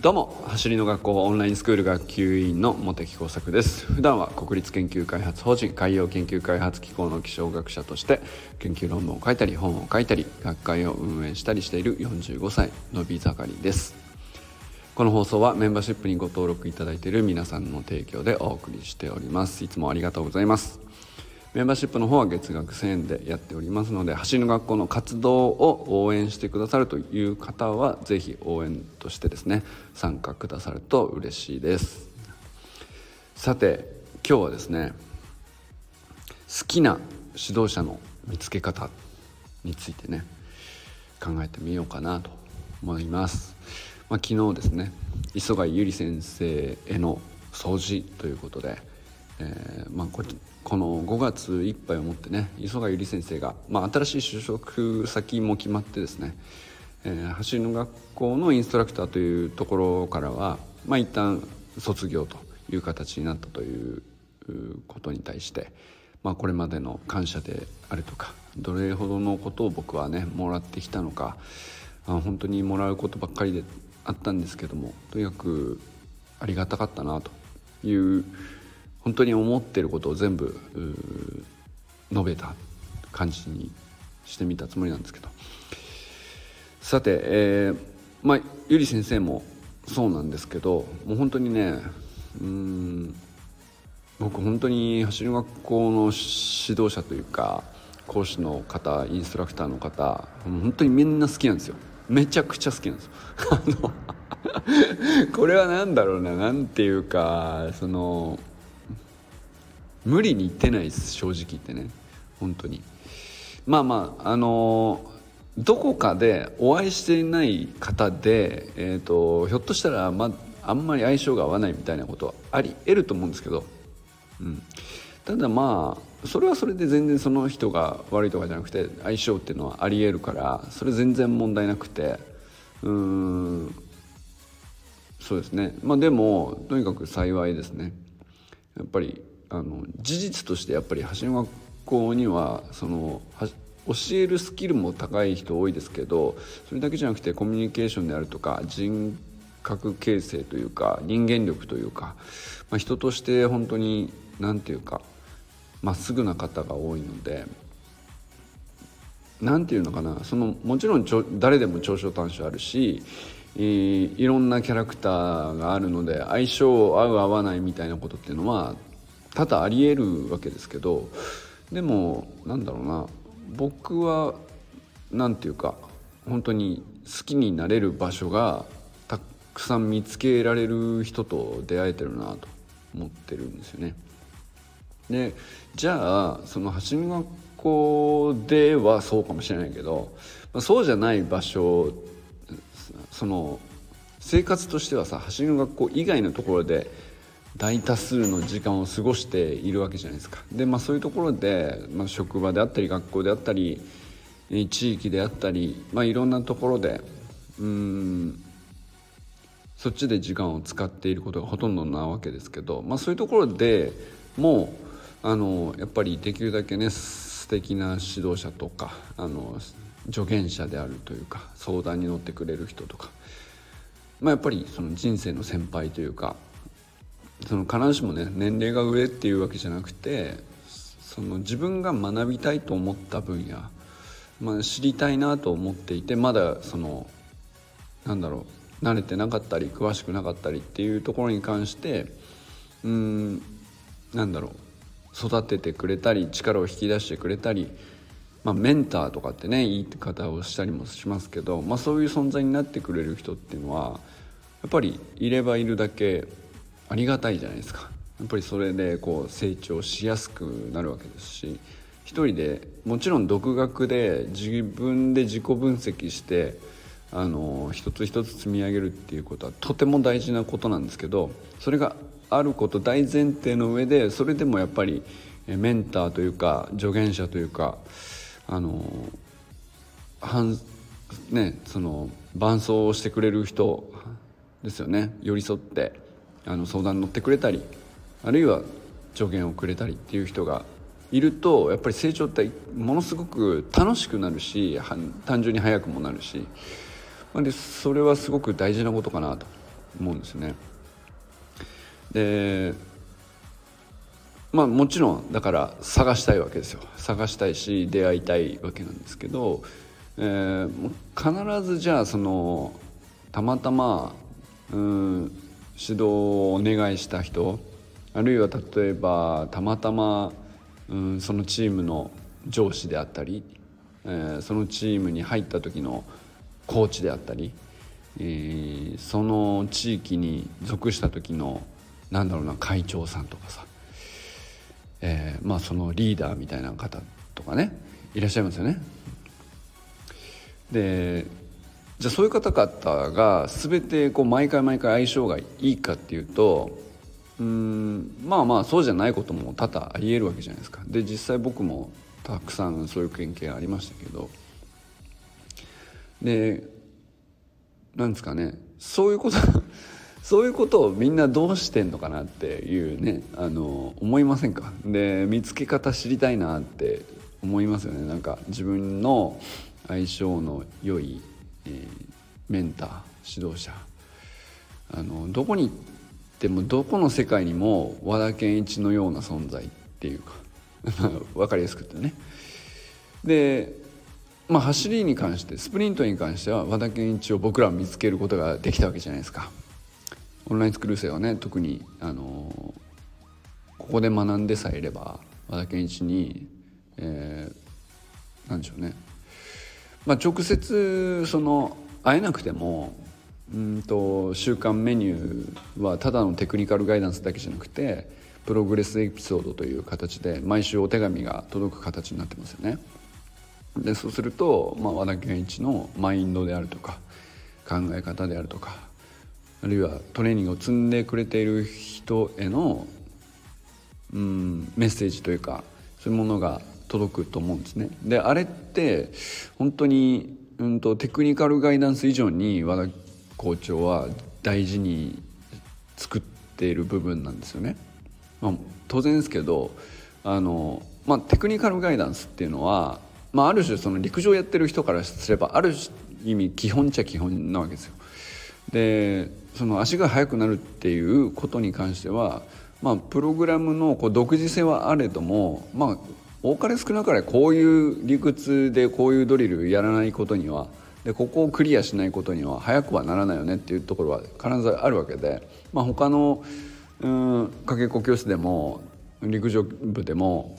どうも走りの学校オンラインスクール学級委員の茂木耕作です。普段は国立研究開発法人海洋研究開発機構の気象学者として研究論文を書いたり本を書いたり学会を運営したりしている45歳のび盛りです。この放送はメンバーシップにご登録いただいている皆さんの提供でお送りしております。いつもありがとうございます。メンバーシップの方は月額1000円でやっておりますので走りの学校の活動を応援してくださるという方はぜひ応援としてですね参加くださると嬉しいです。さて今日はですね好きな指導者の見つけ方についてね考えてみようかなと思います、まあ、昨日ですね磯貝ゆり先生への掃除ということで、えーまあ、ここの5月いっぱいをもってね磯貝ゆり先生が、まあ、新しい就職先も決まってですね、えー、走りの学校のインストラクターというところからは、まあ、一旦卒業という形になったということに対して、まあ、これまでの感謝であるとかどれほどのことを僕はねもらってきたのか本当にもらうことばっかりであったんですけどもとにかくありがたかったなという本当に思ってることを全部述べた感じにしてみたつもりなんですけど。さて、えー、まあゆり先生もそうなんですけどもう本当にねうん僕本当に走り学校の指導者というか講師の方インストラクターの方本当にみんな好きなんですよ。めちゃくちゃ好きなんですよ。これは何だろうな何ていうかその無理に言ってないです正直言ってね。本当に。まあまああのどこかでお会いしていない方で、えーと、ひょっとしたら、まあ、あんまり相性が合わないみたいなことはあり得ると思うんですけど、うん、ただまあそれはそれで全然その人が悪いとかじゃなくて相性っていうのはあり得るからそれ全然問題なくて。うん。そうですね。まあでもとにかく幸いですね。やっぱりあの事実としてやっぱり橋の学校にはその教えるスキルも高い人多いですけどそれだけじゃなくてコミュニケーションであるとか人格形成というか人間力というか、まあ、人として本当に何て言うかまっすぐな方が多いので何て言うのかなそのもちろんちょ誰でも長所短所あるしいろんなキャラクターがあるので相性合う合わないみたいなことっていうのは多々ありえるわけですけどでもなんだろうな僕は何て言うか本当に好きになれる場所がたくさん見つけられる人と出会えてるなと思ってるんですよね。でじゃあその橋の学校ではそうかもしれないけど、まあ、そうじゃない場所その生活としてはさ橋の学校以外のところで大多数の時間を過ごしているわけじゃないですか。で、まあ、そういうところで、まあ、職場であったり学校であったり地域であったり、まあ、いろんなところでうんそっちで時間を使っていることがほとんどなわけですけど、まあ、そういうところでもうあのやっぱりできるだけね素敵な指導者とかあの助言者であるというか相談に乗ってくれる人とか、まあ、やっぱりその人生の先輩というかその必ずしもね年齢が上っていうわけじゃなくてその自分が学びたいと思った分野、まあ、知りたいなと思っていてまだそのなんだろう慣れてなかったり詳しくなかったりっていうところに関してうんなんだろう育ててくれたり力を引き出してくれたり、まあ、メンターとかってね言い方をしたりもしますけど、まあ、そういう存在になってくれる人っていうのはやっぱりいればいるだけありがたいじゃないですか。やっぱりそれでこう成長しやすくなるわけですし一人でもちろん独学で自分で自己分析してあの一つ一つ積み上げるっていうことはとても大事なことなんですけどそれがあること大前提の上でそれでもやっぱりメンターというか助言者というかあのねその伴走をしてくれる人ですよね。寄り添って。あの相談に乗ってくれたりあるいは助言をくれたりっていう人がいるとやっぱり成長ってものすごく楽しくなるし単純に速くもなるしでそれはすごく大事なことかなと思うんですね。でまあもちろんだから探したいわけですよ探したいし出会いたいわけなんですけど、えー、必ずじゃあそのたまたまうん指導をお願いした人あるいは例えばたまたまうんそのチームの上司であったり、えー、そのチームに入った時のコーチであったり、えー、その地域に属した時のなんだろうな会長さんとかさ、えー、まあそのリーダーみたいな方とかねいらっしゃいますよね。でじゃあそういう方々が全てこう毎回毎回相性がいいかっていうとうんまあまあそうじゃないことも多々ありえるわけじゃないですか。で実際僕もたくさんそういう経験ありましたけど。でなんですかね。そういうこと そういうことをみんなどうしてんのかなっていうねあの思いませんか？で見つけ方知りたいなって思いますよね。なんか自分の相性の良い、え、メンター指導者。あのどこに行ってもどこの世界にも和田健一のような存在っていうか 分かりやすくてね。でまあ走りに関してスプリントに関しては和田健一を僕らは見つけることができたわけじゃないですか。オンラインスクール生はね特にあのここで学んでさえいれば和田健一に、えー、なんでしょうね、まあ、直接その会えなくてもうんと週間メニューはただのテクニカルガイダンスだけじゃなくてプログレスエピソードという形で毎週お手紙が届く形になってますよね。でそうすると、まあ、和田健一のマインドであるとか考え方であるとかあるいはトレーニングを積んでくれている人への、うん、メッセージというかそういうものが届くと思うんですね。であれって本当に、うんと、テクニカルガイダンス以上に和田校長は大事に作っている部分なんですよね。まあ、当然ですけどあの、まあ、テクニカルガイダンスっていうのは、まあ、ある種その陸上やってる人からすればある意味基本っちゃ基本なわけですよ。でその足が速くなるっていうことに関しては、まあ、プログラムのこう独自性はあれども、まあ、多かれ少なかれこういう理屈でこういうドリルやらないことにはでここをクリアしないことには速くはならないよねっていうところは必ずあるわけで、まあ、他のうんかけっこ教室でも陸上部でも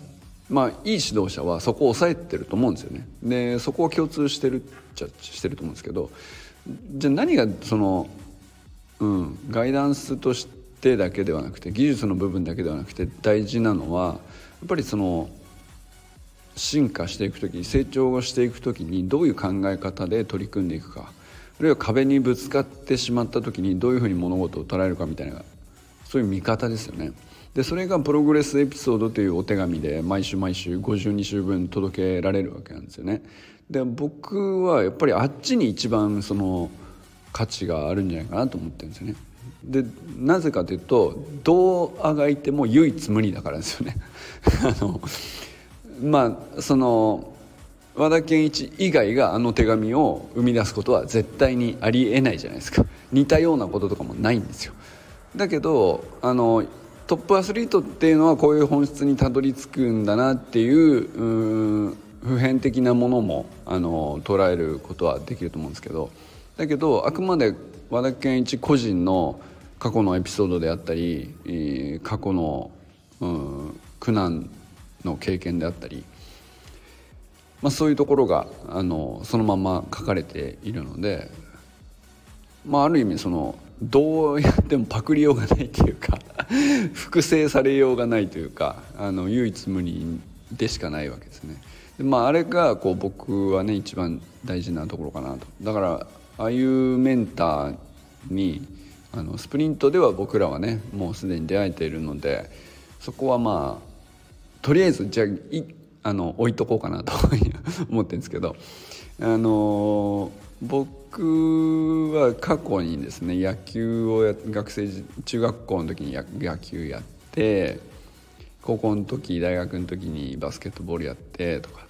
まあいい指導者はそこを抑えてると思うんですよね。でそこは共通してるっちゃしてると思うんですけどじゃあ何がそのうん、ガイダンスとしてだけではなくて技術の部分だけではなくて大事なのはやっぱりその進化していく時成長をしていく時にどういう考え方で取り組んでいくかあるいは壁にぶつかってしまった時にどういうふうに物事を捉えるかみたいなそういう見方ですよね。でそれがプログレスエピソードというお手紙で毎週毎週52週分届けられるわけなんですよね。で僕はやっぱりあっちに一番その価値があるんじゃないかなと思ってるんですよね。でなぜかというとどうあがいても唯一無二だからですよね。あのまあその和田健一以外があの手紙を生み出すことは絶対にありえないじゃないですか。似たようなこととかもないんですよ。だけどあのトップアスリートっていうのはこういう本質にたどり着くんだなっていう普遍的なものもあの捉えることはできると思うんですけど。だけどあくまで和田健一個人の過去のエピソードであったり過去の、苦難の経験であったり、まあ、そういうところがあのそのまま書かれているので、まあ、ある意味そのどうやってもパクりようがないというか 複製されようがないというかあの唯一無二でしかないわけですね。でまあ、あれがこう僕はね一番大事なところかなとだからああいうメンターにあのスプリントでは僕らはねもうすでに出会えているのでそこはまあとりあえずじゃあいあの置いとこうかなと思ってるんですけどあの僕は過去にですね野球をや学生中学校の時に野球やって高校の時大学の時にバスケットボールやってとか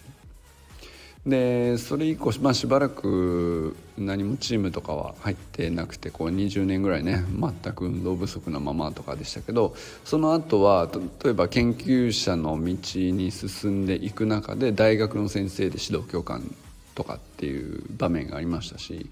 でそれ以降、まあ、しばらく何もチームとかは入ってなくてこう20年ぐらいね全く運動不足なままとかでしたけどその後は例えば研究者の道に進んでいく中で大学の先生で指導教官とかっていう場面がありましたし、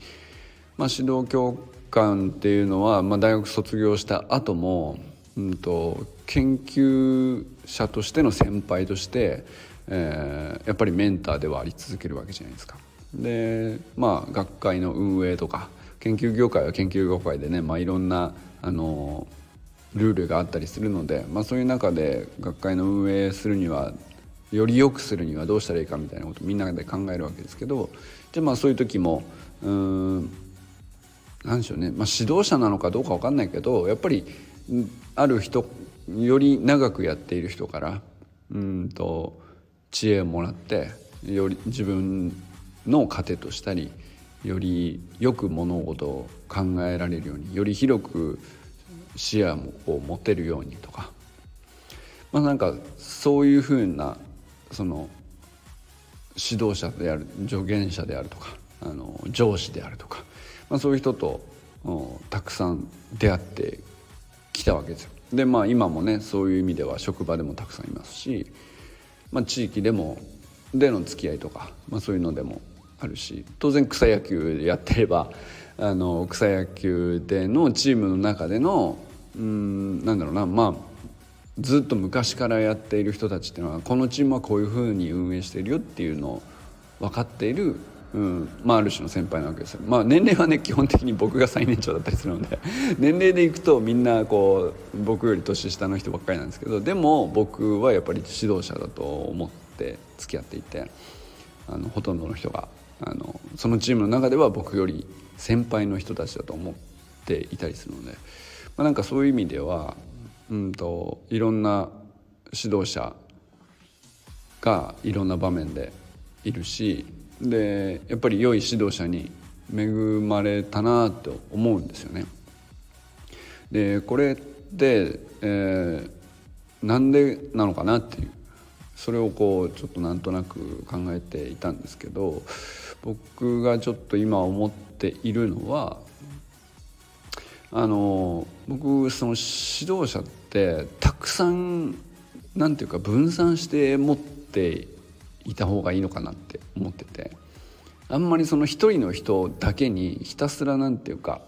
まあ、指導教官っていうのは、まあ、大学卒業した後も、うんと研究者としての先輩としてえー、やっぱりメンターではあり続けるわけじゃないですか。でまあ学会の運営とか研究業界は研究業界でね、まあ、いろんなあのルールがあったりするので、まあ、そういう中で学会の運営するにはより良くするにはどうしたらいいかみたいなことみんなで考えるわけですけどじゃあまあそういう時もうん何でしょうね、まあ、指導者なのかどうか分かんないけどやっぱりある人より長くやっている人からうんと知恵をもらってより自分の糧としたりよりよく物事を考えられるようにより広く視野を持てるようにとかまあなんかそういうふうなその指導者である助言者であるとかあの上司であるとか、まあ、そういう人とたくさん出会ってきたわけですよ。でまあ今もねそういう意味では職場でもたくさんいますしまあ、地域でもでの付き合いとか、まあ、そういうのでもあるし当然草野球でやってれば あの草野球でのチームの中でのうんなんだろうなまあずっと昔からやっている人たちっていうのはこのチームはこういうふうに運営しているよっていうのを分かっている、うん。まあ、ある種の先輩なわけですよ。まあ、年齢はね基本的に僕が最年長だったりするので。年齢でいくとみんなこう僕より年下の人ばっかりなんですけどでも僕はやっぱり指導者だと思って付き合っていてあのほとんどの人があのそのチームの中では僕より先輩の人たちだと思っていたりするので、まあ、なんかそういう意味ではうんといろんな指導者がいろんな場面でいるしでやっぱり良い指導者に恵まれたなと思うんですよね。でこれって、えー、なんでなのかなっていうそれをこうちょっとなんとなく考えていたんですけど僕がちょっと今思っているのはあの僕その指導者ってたくさんなんていうか分散して持っていた方がいいのかなって思っててあんまりその一人の人だけにひたすらなんていうか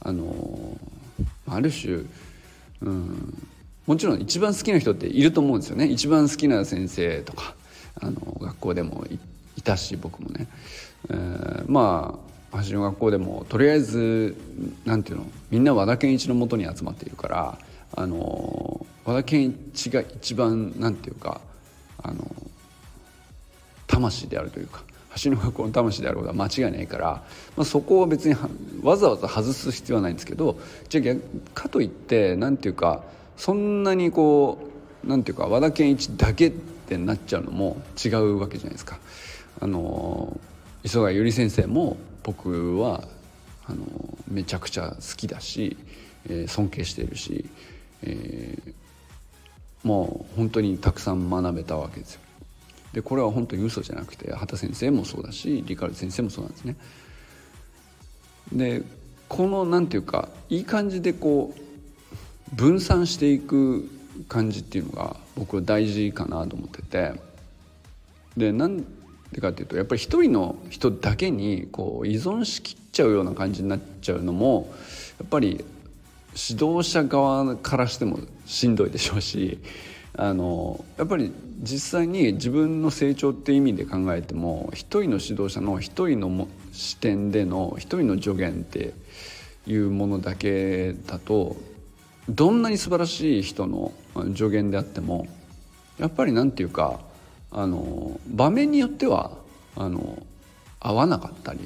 あのある種、うん、もちろん一番好きな人っていると思うんですよね。一番好きな先生とかあの学校でもいたし僕もね、えー、まあ橋の学校でもとりあえずなんていうのみんな和田健一のもとに集まっているからあの和田健一が一番なんていうかあの魂であるというか橋の学校の魂であることは間違いないから、まあ、そこを別にわざわざ外す必要はないんですけどじゃあかといってなんていうかそんなにこうなんていうか和田健一だけってなっちゃうのも違うわけじゃないですか。あの磯貝由里先生も僕はあのめちゃくちゃ好きだし、えー、尊敬しているし、えー、もう本当にたくさん学べたわけですよ。でこれは本当に嘘じゃなくて畑先生もそうだしリカル先生もそうなんですね。でこの何て言うかいい感じでこう分散していく感じっていうのが僕は大事かなと思っててでなんでかっていうとやっぱり一人の人だけにこう依存しきっちゃうような感じになっちゃうのもやっぱり指導者側からしてもしんどいでしょうしあのやっぱり実際に自分の成長っていう意味で考えても一人の指導者の一人の視点での一人の助言っていうものだけだとどんなに素晴らしい人の助言であってもやっぱりなんていうかあの場面によってはあの合わなかったり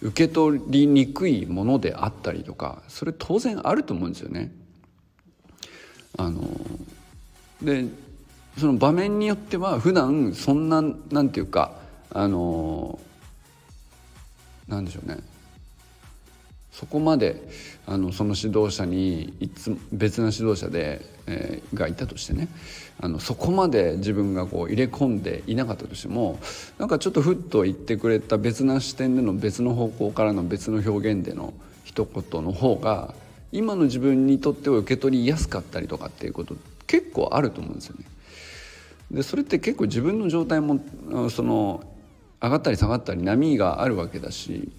受け取りにくいものであったりとかそれ当然あると思うんですよね。あのでその場面によっては普段そんななんていうかあのなんでしょうね。そこまであのその指導者にいつ別な指導者で、えー、がいたとしてねあのそこまで自分がこう入れ込んでいなかったとしてもなんかちょっとふっと言ってくれた別な視点での別の方向からの別の表現での一言の方が今の自分にとっては受け取りやすかったりとかっていうこと結構あると思うんですよね。でそれって結構自分の状態もその上がったり下がったり波があるわけだし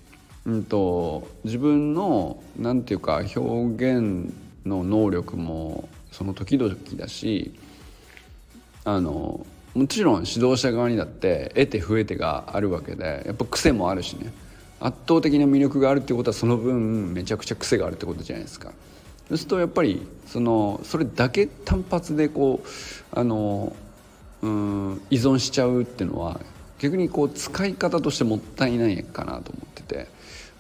うんと、自分のなんていうか表現の能力もその時々だしあのもちろん指導者側にだって得て増えてがあるわけでやっぱ癖もあるしね圧倒的な魅力があるってことはその分めちゃくちゃ癖があるってことじゃないですか。そうするとやっぱりそのそれだけ単発でこうあのうん依存しちゃうっていうのは逆にこう使い方としてもったいないかなと思ってて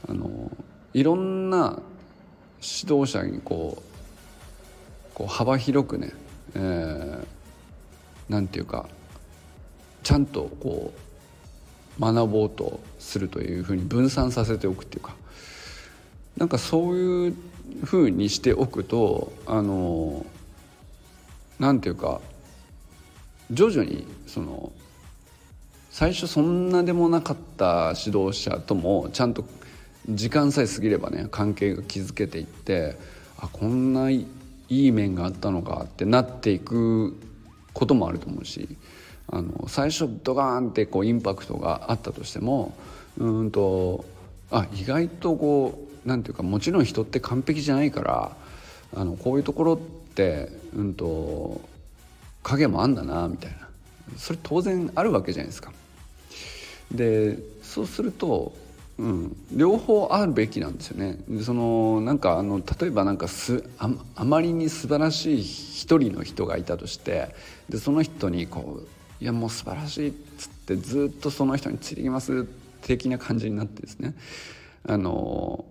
あのいろんな指導者にこうこう幅広くね、えー、なんていうかちゃんとこう学ぼうとするというふうに分散させておくっていうかなんかそういうふうにしておくとあのなんていうか徐々にその最初そんなでもなかった指導者ともちゃんと時間さえ過ぎればね関係が築けていってあこんないい面があったのかってなっていくこともあると思うしあの最初ドガーンってこうインパクトがあったとしてもうんとあ意外とこうなんていうかもちろん人って完璧じゃないからあのこういうところってうんと影もあんだなみたいなそれ当然あるわけじゃないですか。でそうするとうん、両方あるべきなんですよね。そのなんかあの例えばなんかすああまりに素晴らしい一人の人がいたとしてでその人にこう「いやもう素晴らしい」っつってずっとその人についてきます的な感じになってですねあの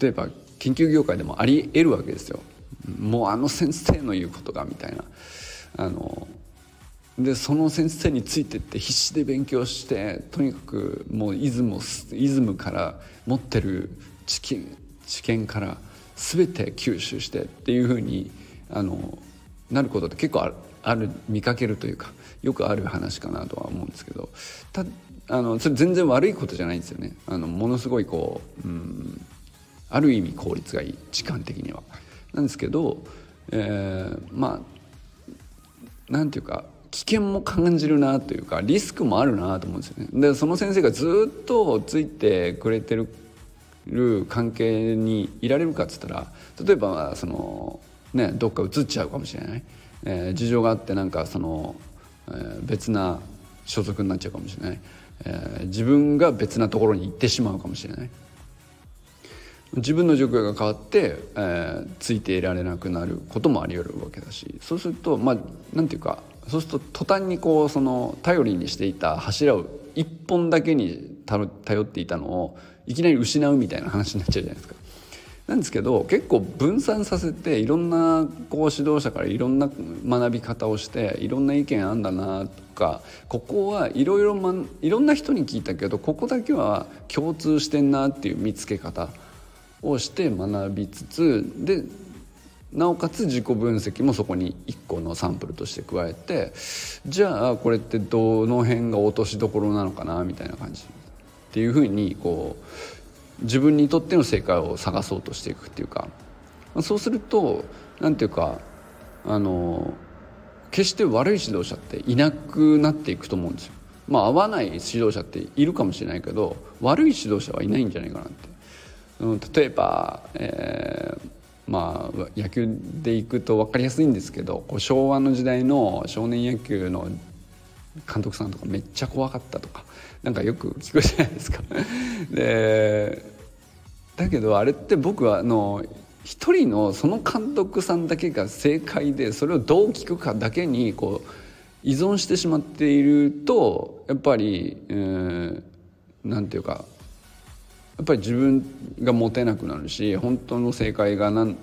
例えば研究業界でもあり得るわけですよ。もうあの先生の言うことがみたいなあのでその先生についてって必死で勉強してとにかくもうイズムイズムから持ってる知見知見から全て吸収してっていうふうにあのなることって結構あるある見かけるというかよくある話かなとは思うんですけどたあのそれ全然悪いことじゃないんですよね。あのものすごいこう、うん、ある意味効率がいい時間的には。なんですけど、えー、まあなんていうか危険も感じるなというかリスクもあるなと思うんですよね。でその先生がずっとついてくれてる関係にいられるかっつったら例えばその、ね、どっか移っちゃうかもしれない、えー、事情があってなんかその、えー、別な所属になっちゃうかもしれない、えー、自分が別なところに行ってしまうかもしれない。自分の状況が変わって、えー、ついていられなくなることもあり得るわけだしそうするとまあなんていうかそうすると途端にこうその頼りにしていた柱を一本だけに頼っていたのをいきなり失うみたいな話になっちゃうじゃないですか。なんですけど結構分散させていろんなこう指導者からいろんな学び方をしていろんな意見あんだなとかここはいろいろまいろんな人に聞いたけどここだけは共通してんなっていう見つけ方をして学びつつでなおかつ自己分析もそこに1個のサンプルとして加えてじゃあこれってどの辺が落としどころなのかなみたいな感じっていうふうにこう自分にとっての正解を探そうとしていくっていうかそうすると何ていうかあの決して悪い指導者っていなくなっていくと思うんですよ。まあ合わない指導者っているかもしれないけど悪い指導者はいないんじゃないかなって。うん、例えば、えーまあ、野球でいくと分かりやすいんですけどこう昭和の時代の少年野球の監督さんとかめっちゃ怖かったとかなんかよく聞くじゃないですか。でだけどあれって僕はあの一人のその監督さんだけが正解でそれをどう聞くかだけにこう依存してしまっているとやっぱり、えー、ていうかやっぱり自分が持てなくなるし本当の正解が何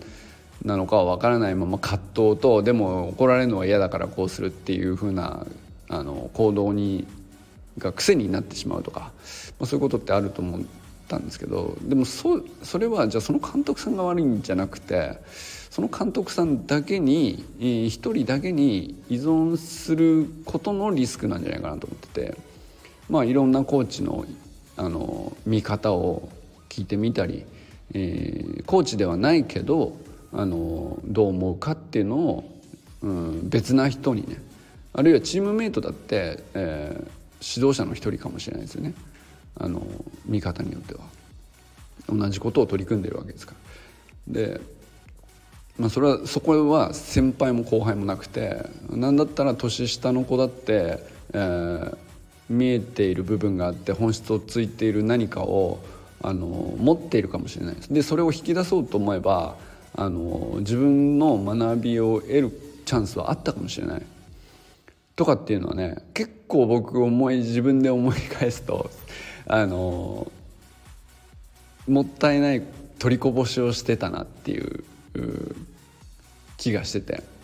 なのかは分からないまま葛藤とでも怒られるのは嫌だからこうするっていうふうなあの行動にが癖になってしまうとか、まあ、そういうことってあると思ったんですけどでもそそれはじゃあその監督さんが悪いんじゃなくてその監督さんだけに一人だけに依存することのリスクなんじゃないかなと思っててまあいろんなコーチのあの見方を聞いてみたり、えー、コーチではないけどあのどう思うかっていうのを、うん、別な人にねあるいはチームメイトだって、えー、指導者の一人かもしれないですよね。あの見方によっては。同じことを取り組んでるわけですから。で、まあ、それはそこは先輩も後輩もなくて何だったら年下の子だって、えー、見えている部分があって本質をついている何かをあの持っているかもしれないです。でそれを引き出そうと思えばあの自分の学びを得るチャンスはあったかもしれない。とかっていうのはね結構僕思い自分で思い返すとあのもったいない取りこぼしをしてたなっていう気がしてて。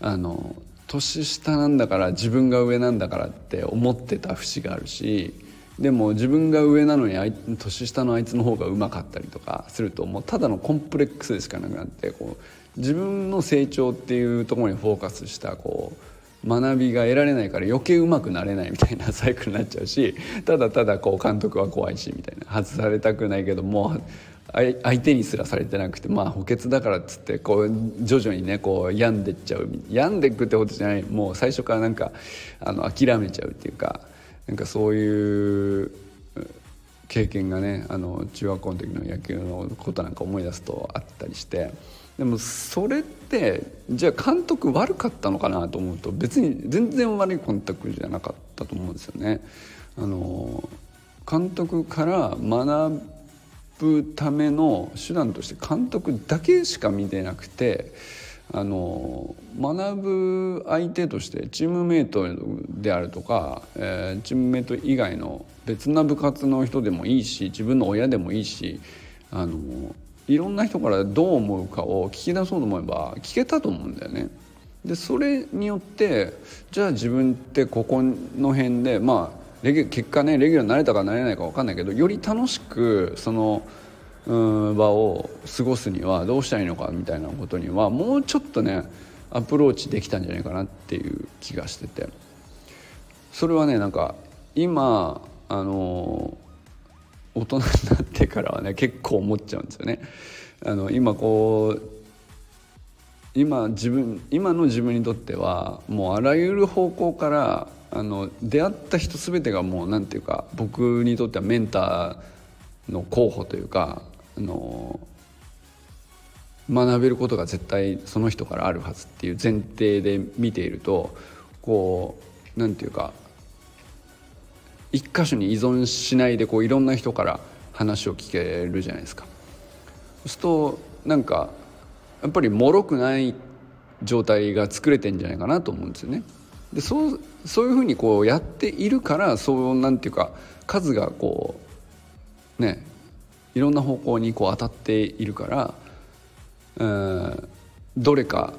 あの年下なんだから自分が上なんだからって思ってた節があるしでも自分が上なのに年下のあいつの方がうまかったりとかするともうただのコンプレックスでしかなくなってこう自分の成長っていうところにフォーカスしたこう学びが得られないから余計うまくなれないみたいな サイクルになっちゃうしただただこう監督は怖いしみたいな外されたくないけどもう相手にすらされてなくてまあ補欠だからっつってこう徐々にねこう病んでっちゃう。病んでいくってことじゃない。もう最初からなんかあの諦めちゃうっていうかなんかそういう経験がねあの中学校の時の野球のことなんか思い出すとあったりして。でもそれってじゃあ監督悪かったのかなと思うと別に全然悪い監督じゃなかったと思うんですよね。あの監督から学ぶための手段として監督だけしか見てなくてあの学ぶ相手としてチームメイトであるとか、えー、チームメイト以外の別な部活の人でもいいし自分の親でもいいしあのいろんな人からどう思うかを聞き出そうと思えば聞けたと思うんだよね。でそれによってじゃあ自分ってここの辺でまあレギ結果ねレギュラーになれたかなれないか分かんないけどより楽しくそのうん場を過ごすにはどうしたらいいのかみたいなことにはもうちょっとねアプローチできたんじゃないかなっていう気がしててそれはねなんか今あの大人になってからはね結構思っちゃうんですよね。あの今こう今自分今の自分にとってはもうあらゆる方向からあの出会った人全てがもう何て言うか僕にとってはメンターの候補というかあの学べることが絶対その人からあるはずっていう前提で見ているとこう何て言うか一箇所に依存しないでこういろんな人から話を聞けるじゃないですか。そうするとなんかやっぱり脆くない状態が作れてんじゃないかなと思うんですよね。でそうそういうふうにこうやっているからそうなんていうか数がこうねいろんな方向にこう当たっているから、うんどれか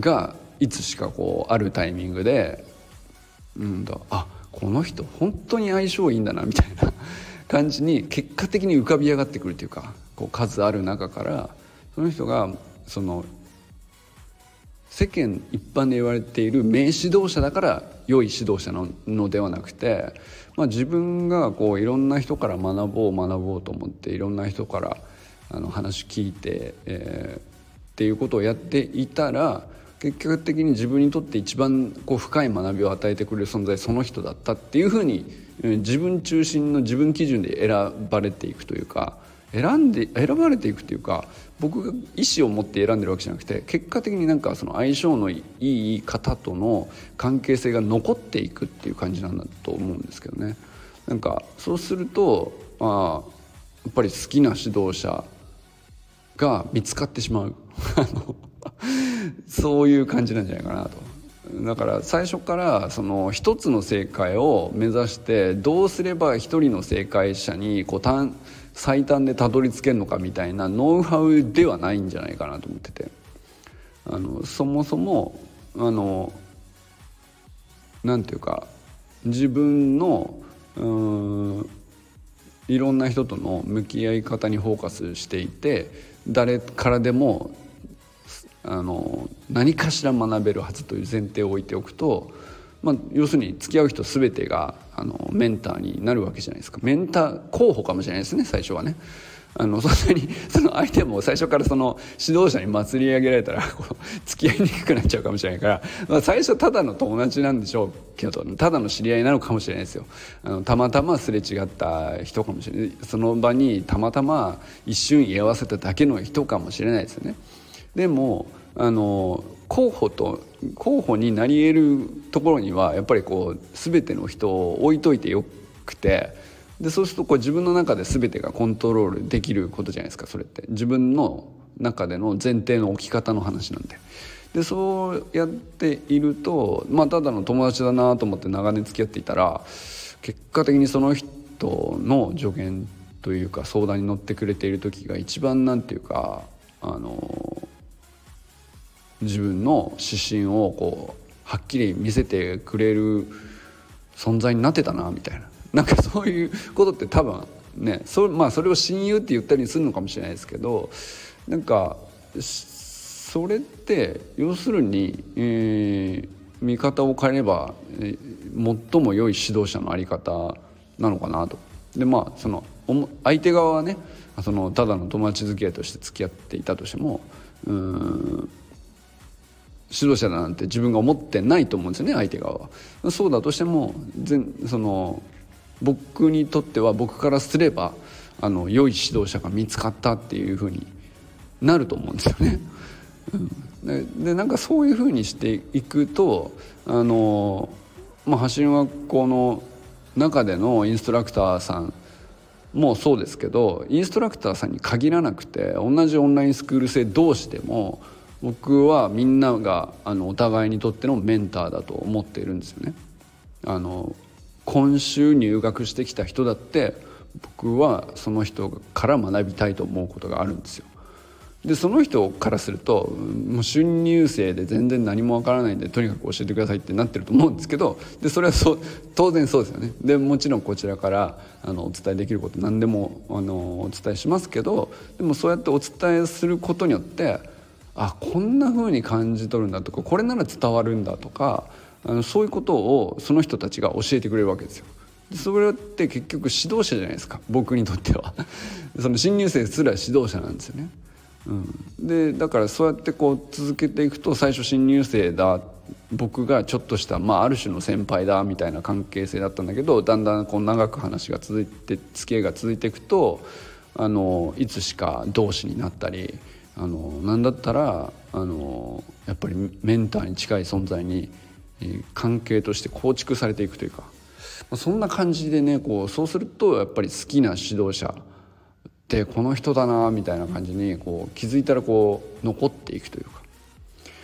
がいつしかこうあるタイミングでうんとあこの人本当に相性いいんだなみたいな感じに結果的に浮かび上がってくるというかこう数ある中からその人がその世間一般で言われている名指導者だから良い指導者なのではなくて、まあ、自分がこういろんな人から学ぼう学ぼうと思っていろんな人からあの話聞いて、えー、っていうことをやっていたら結局的に自分にとって一番こう深い学びを与えてくれる存在その人だったっていうふうに自分中心の自分基準で選ばれていくというか選んで選ばれていくというか僕が意思を持って選んでるわけじゃなくて結果的になんかその相性のいい方との関係性が残っていくっていう感じなんだと思うんですけどね。なんかそうするとまあやっぱり好きな指導者が見つかってしまうそういう感じなんじゃないかなと。だから最初からその一つの正解を目指してどうすれば一人の正解者にこう最短でたどり着けるのかみたいなノウハウではないんじゃないかなと思ってて。あのそもそもあのなんていうか自分のうんいろんな人との向き合い方にフォーカスしていて誰からでもあの何かしら学べるはずという前提を置いておくと、まあ、要するに付き合う人全てがあのメンターになるわけじゃないですか。メンター候補かもしれないですね最初はね。あのそんなに その相手も最初からその指導者に祭り上げられたらこう付き合いにくくなっちゃうかもしれないから、まあ、最初ただの友達なんでしょうけどただの知り合いなのかもしれないですよ。あのたまたますれ違った人かもしれない。その場にたまたま一瞬居合わせただけの人かもしれないですよね。でもあの候補と候補になり得るところにはやっぱりこう全ての人を置いといてよくてでそうするとこう自分の中で全てがコントロールできることじゃないですかそれって自分の中での前提の置き方の話なんで。でそうやっているとまあただの友達だなと思って長年付き合っていたら結果的にその人の助言というか相談に乗ってくれている時が一番なんていうかあの自分の指針をこうはっきり見せてくれる存在になってたなみたいな なんかそういうことって多分ねそ,、まあ、それを親友って言ったりするのかもしれないですけどなんかそれって要するに、えー、見方を変えれば、えー、最も良い指導者の在り方なのかなと。でまあその相手側はねそのただの友達付き合いとして付き合っていたとしてもうん指導者だなんて自分が思ってないと思うんですよね相手側は。そうだとしてもその僕にとっては僕からすればあの良い指導者が見つかったっていうふうになると思うんですよね。うん、でなんかそういうふうにしていくとあの、まあ、走り学校の中でのインストラクターさんもそうですけどインストラクターさんに限らなくて同じオンラインスクール生同士でも僕はみんながあのお互いにとってのメンターだと思っているんですよね。あの今週入学してきた人だって僕はその人から学びたいと思うことがあるんですよ。でその人からするともう春入生で全然何もわからないんでとにかく教えてくださいってなってると思うんですけどでそれはそう当然そうですよねでもちろんこちらからあのお伝えできること何でもあのお伝えしますけどでもそうやってお伝えすることによってあこんな風に感じ取るんだとかこれなら伝わるんだとかあのそういうことをその人たちが教えてくれるわけですよ。それって結局指導者じゃないですか僕にとっては その新入生すら指導者なんですよね。うん、でだからそうやってこう続けていくと最初新入生だ僕がちょっとした、まあ、ある種の先輩だみたいな関係性だったんだけどだんだんこう長く話が続いて付き合いが続いていくとあのいつしか同志になったりあのなんだったらあのやっぱりメンターに近い存在に関係として構築されていくというかまそんな感じでねこうそうするとやっぱり好きな指導者ってこの人だなみたいな感じにこう気づいたらこう残っていくというか、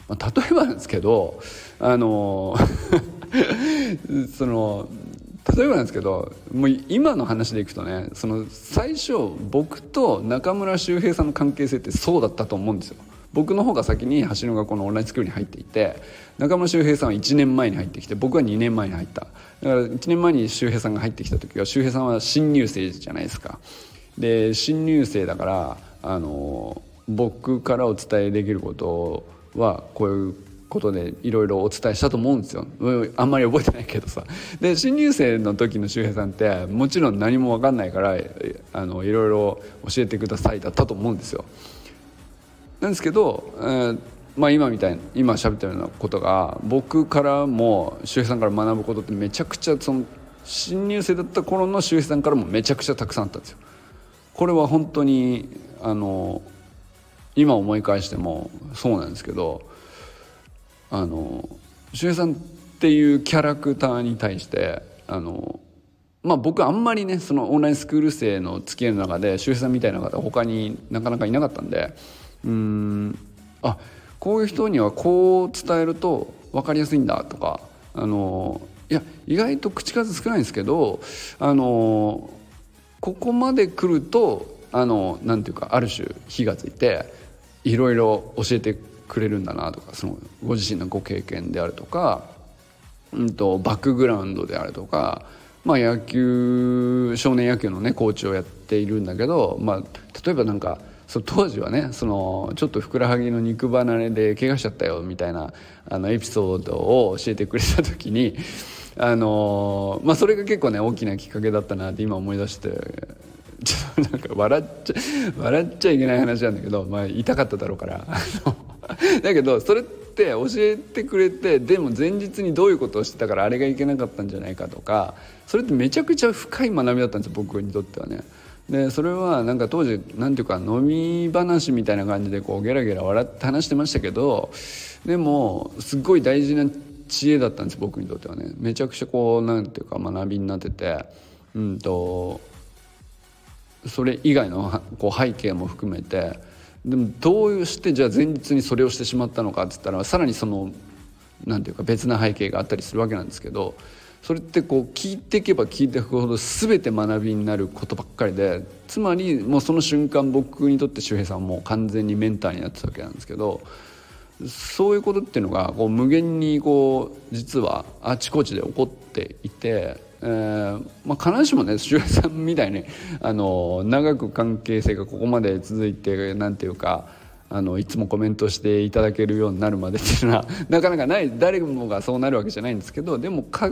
まあ、例えばなんですけどあの その例えばなんですけどもう今の話でいくとねその最初僕と中村周平さんの関係性ってそうだったと思うんですよ。僕の方が先に橋の学校のオンラインスクールに入っていて中村周平さんは1年前に入ってきて僕は2年前に入っただから1年前に周平さんが入ってきた時は周平さんは新入生じゃないですかで新入生だからあの僕からお伝えできることはこういうことでいろいろお伝えしたと思うんですよ。あんまり覚えてないけどさ。で新入生の時の周平さんってもちろん何も分かんないからあのいろいろ教えてくださいだったと思うんですよ。なんですけど、えーまあ、今みたいな今喋ったようなことが僕からも周平さんから学ぶことってめちゃくちゃその新入生だった頃の周平さんからもめちゃくちゃたくさんあったんですよ。これは本当にあの今思い返してもそうなんですけどあの周平さんっていうキャラクターに対してあのまあ僕あんまりねそのオンラインスクール生の付き合いの中で周平さんみたいな方他になかなかいなかったんでうんあこういう人にはこう伝えると分かりやすいんだとかあのいや意外と口数少ないんですけどあのここまで来るとあのなんていうかある種火がついていろいろ教えてくれるんだなとかそのご自身のご経験であるとか、うんと、バックグラウンドであるとかまあ、野球少年野球のねコーチをやっているんだけど、まあ、例えばなんかそ当時はねそのちょっとふくらはぎの肉離れで怪我しちゃったよみたいなあのエピソードを教えてくれた時にあのまあそれが結構ね大きなきっかけだったなって今思い出してちょっとなんか笑っちゃ笑っちゃいけない話なんだけど、まあ、痛かっただろうから だけどそれって教えてくれてでも前日にどういうことをしてたからあれがいけなかったんじゃないかとかそれってめちゃくちゃ深い学びだったんですよ僕にとってはね。でそれはなんか当時なんていうか飲み話みたいな感じでこうゲラゲラ笑って話してましたけどでもすっごい大事な知恵だったんです僕にとってはねめちゃくちゃこうなんていうか学びになっててうんとそれ以外のこう背景も含めてでもどうしてじゃあ前日にそれをしてしまったのかっつったらさらにそのなんていうか別な背景があったりするわけなんですけどそれってこう聞いていけば聞いていくほど全て学びになることばっかりでつまりもうその瞬間僕にとって周平さんはもう完全にメンターになってたわけなんですけどそういうことっていうのがこう無限にこう実はあちこちで起こっていて、えーまあ、必ずしもね周平さんみたいにあの長く関係性がここまで続いてなんていうかあのいつもコメントしていただけるようになるまでっていうのは なかなかない。誰もがそうなるわけじゃないんですけどでもか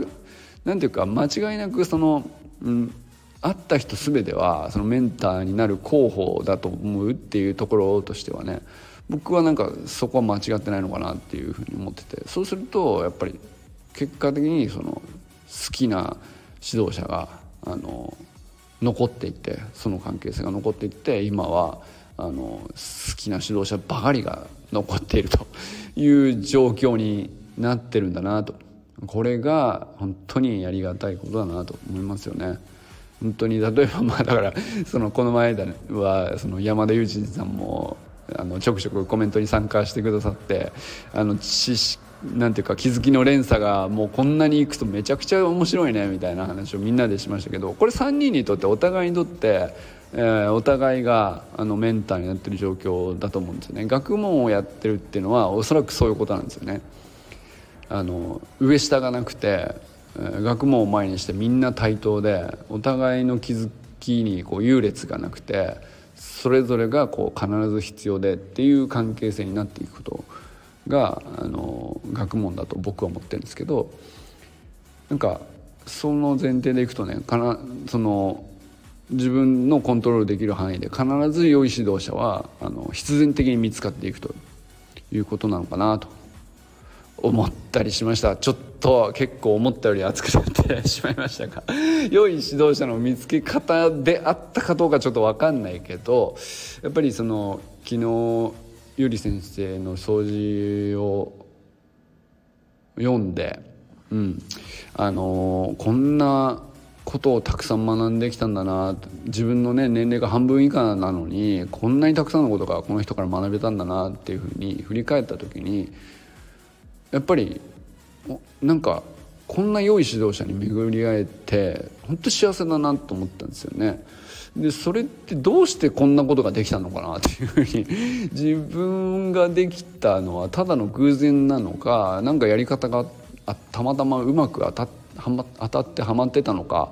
なんていうか間違いなくその、うん、会った人全てはそのメンターになる候補だと思うっていうところとしてはね僕はなんかそこは間違ってないのかなっていうふうに思っててそうするとやっぱり結果的にその好きな指導者があの残っていってその関係性が残っていって今はあの好きな指導者ばかりが残っているという状況になってるんだなとこれが本当にやりがたいことだなと思いますよね。本当に例えばまあだからそのこの前はその山田裕二さんもあのちょくちょくコメントに参加してくださってあの知識なんていうか気づきの連鎖がもうこんなにいくとめちゃくちゃ面白いねみたいな話をみんなでしましたけどこれ3人にとってお互いにとって、えー、お互いがあのメンターになってる状況だと思うんですよね学問をやってるっていうのはおそらくそういうことなんですよね。あの上下がなくて学問を前にしてみんな対等でお互いの気づきにこう優劣がなくてそれぞれがこう必ず必要でっていう関係性になっていくことがあの学問だと僕は思ってるんですけどなんかその前提でいくとねかなその自分のコントロールできる範囲で必ず良い指導者はあの必然的に見つかっていくということなのかなと思ったりしました。ちょっと結構思ったより熱くなってしまいましたが 良い指導者の見つけ方であったかどうかちょっと分かんないけどやっぱりその昨日ゆり先生の掃除を読んで、うん、あのこんなことをたくさん学んできたんだな自分のね年齢が半分以下なのにこんなにたくさんのことがこの人から学べたんだなっていうふうに振り返った時にやっぱりなんかこんな良い指導者に巡り会えて本当幸せだなと思ったんですよね。でそれってどうしてこんなことができたのかなっていうふうに 自分ができたのはただの偶然なのか何かやり方がたまたまうまく当たは、ま、当たってはまってたのか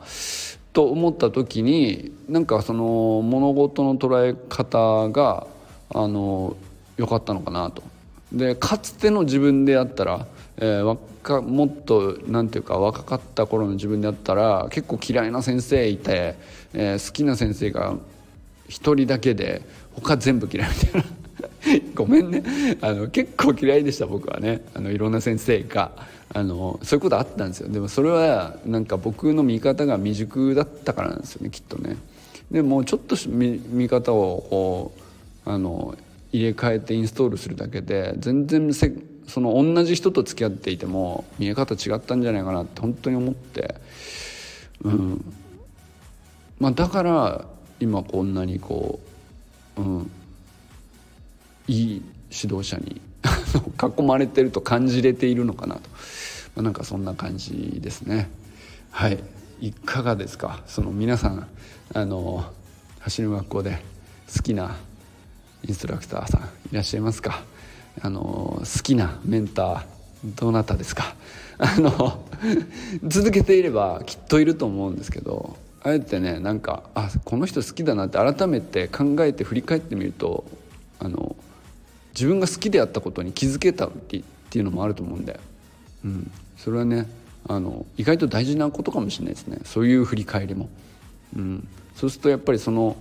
と思った時になんかその物事の捉え方があの良かったのかなと。でかつての自分であったら、えー、若もっとなんていうか若かった頃の自分であったら結構嫌いな先生いて、えー、好きな先生が一人だけで他全部嫌いみたいな。ごめんね。あの結構嫌いでした僕はね。あのいろんな先生が。あのそういうことあったんですよ。でもそれはなんか僕の見方が未熟だったからなんですよねきっとね。でもちょっと見見方をこうあの入れ替えてインストールするだけで全然せその同じ人と付き合っていても見え方違ったんじゃないかなって本当に思って。うん。まあだから今こんなにこううん。いい指導者に 囲まれてると感じれているのかなと、まあ、なんかそんな感じですね。はい。いかがですか？その皆さんあの走る学校で好きなインストラクターさんいらっしゃいますか？あの好きなメンターどなたですか？あの続けていればきっといると思うんですけどあえてねなんかあこの人好きだなって改めて考えて振り返ってみるとあの自分が好きであったことに気づけたっていうのもあると思うんだよ。うん、それはねあの意外と大事なことかもしれないですねそういう振り返りも。うん、そうするとやっぱりその、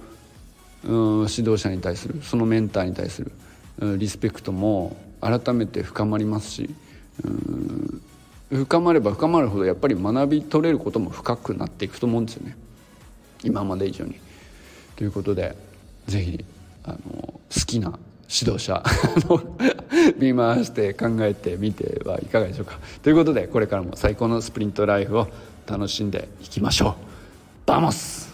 うん、指導者に対するそのメンターに対する、リスペクトも改めて深まりますし、深まれば深まるほどやっぱり学び取れることも深くなっていくと思うんですよね。今まで以上に。ということで是非好きな指導者 見回して考えてみてはいかがでしょうか。ということでこれからも最高のスプリントライフを楽しんでいきましょう。 Vamos